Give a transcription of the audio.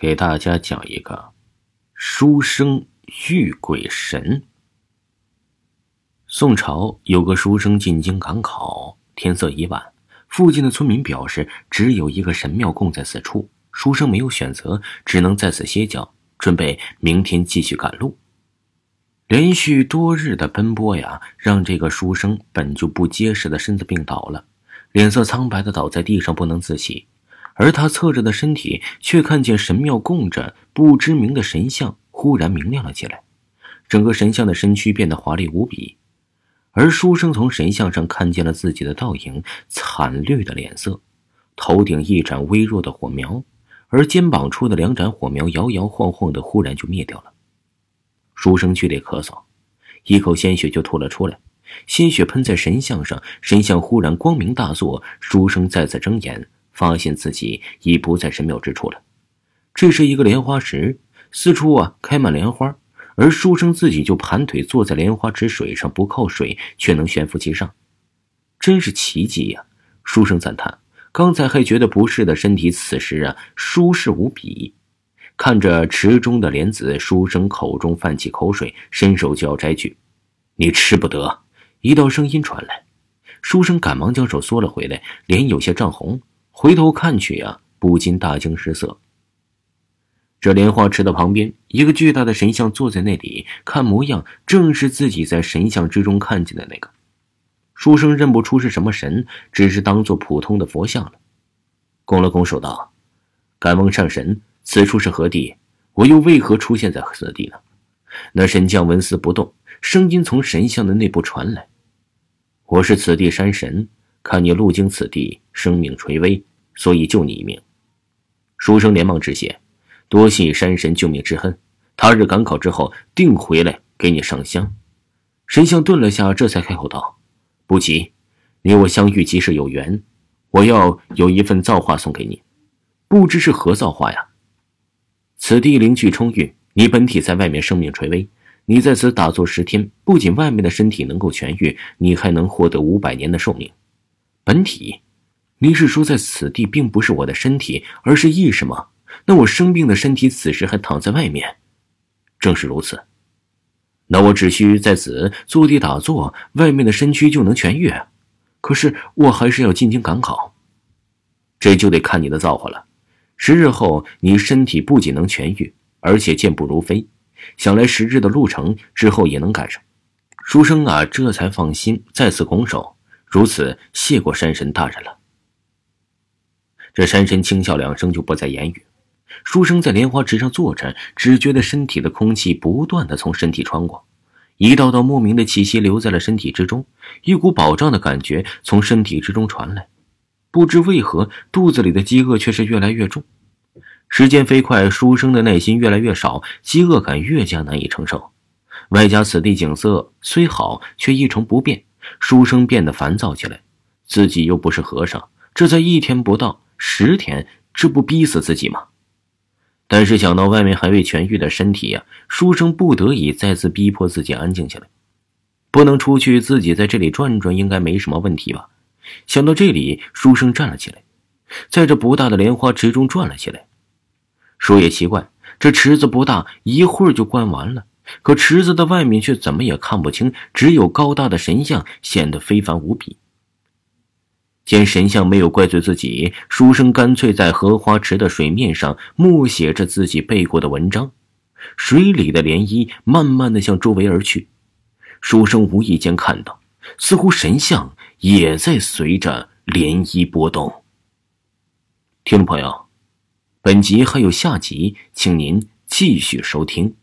给大家讲一个书生遇鬼神。宋朝有个书生进京赶考，天色已晚，附近的村民表示只有一个神庙供在此处，书生没有选择，只能在此歇脚，准备明天继续赶路。连续多日的奔波呀，让这个书生本就不结实的身子病倒了，脸色苍白的倒在地上，不能自起。而他侧着的身体，却看见神庙供着不知名的神像，忽然明亮了起来。整个神像的身躯变得华丽无比，而书生从神像上看见了自己的倒影，惨绿的脸色，头顶一盏微弱的火苗，而肩膀处的两盏火苗摇摇晃晃的，忽然就灭掉了。书生剧烈咳嗽，一口鲜血就吐了出来，鲜血喷在神像上，神像忽然光明大作，书生再次睁眼。发现自己已不在神庙之处了，这是一个莲花池，四处啊开满莲花，而书生自己就盘腿坐在莲花池水上，不靠水却能悬浮其上，真是奇迹呀！书生赞叹，刚才还觉得不适的身体，此时啊舒适无比。看着池中的莲子，书生口中泛起口水，伸手就要摘去，你吃不得！一道声音传来，书生赶忙将手缩了回来，脸有些涨红。回头看去呀，不禁大惊失色。这莲花池的旁边，一个巨大的神像坐在那里，看模样正是自己在神像之中看见的那个。书生认不出是什么神，只是当做普通的佛像了。拱了拱手道：“敢问上神，此处是何地？我又为何出现在此地呢？”那神将纹丝不动，声音从神像的内部传来：“我是此地山神。”看你路经此地，生命垂危，所以救你一命。书生连忙致谢，多谢山神救命之恩。他日赶考之后，定回来给你上香。神像顿了下，这才开口道：“不急，你我相遇即是有缘，我要有一份造化送给你，不知是何造化呀？此地灵气充裕，你本体在外面生命垂危，你在此打坐十天，不仅外面的身体能够痊愈，你还能获得五百年的寿命。”本体，你是说在此地并不是我的身体，而是意识吗？那我生病的身体此时还躺在外面，正是如此。那我只需在此坐地打坐，外面的身躯就能痊愈。可是我还是要进京赶考，这就得看你的造化了。十日后，你身体不仅能痊愈，而且健步如飞，想来十日的路程之后也能赶上。书生啊，这才放心，再次拱手。如此，谢过山神大人了。这山神轻笑两声，就不再言语。书生在莲花池上坐着，只觉得身体的空气不断的从身体穿过，一道道莫名的气息留在了身体之中，一股饱胀的感觉从身体之中传来。不知为何，肚子里的饥饿却是越来越重。时间飞快，书生的耐心越来越少，饥饿感越加难以承受。外加此地景色虽好，却一成不变。书生变得烦躁起来，自己又不是和尚，这才一天不到，十天，这不逼死自己吗？但是想到外面还未痊愈的身体呀，书生不得已再次逼迫自己安静下来。不能出去，自己在这里转转，应该没什么问题吧？想到这里，书生站了起来，在这不大的莲花池中转了起来。说也奇怪，这池子不大，一会儿就灌完了。可池子的外面却怎么也看不清，只有高大的神像显得非凡无比。见神像没有怪罪自己，书生干脆在荷花池的水面上默写着自己背过的文章。水里的涟漪慢慢的向周围而去，书生无意间看到，似乎神像也在随着涟漪波动。听众朋友，本集还有下集，请您继续收听。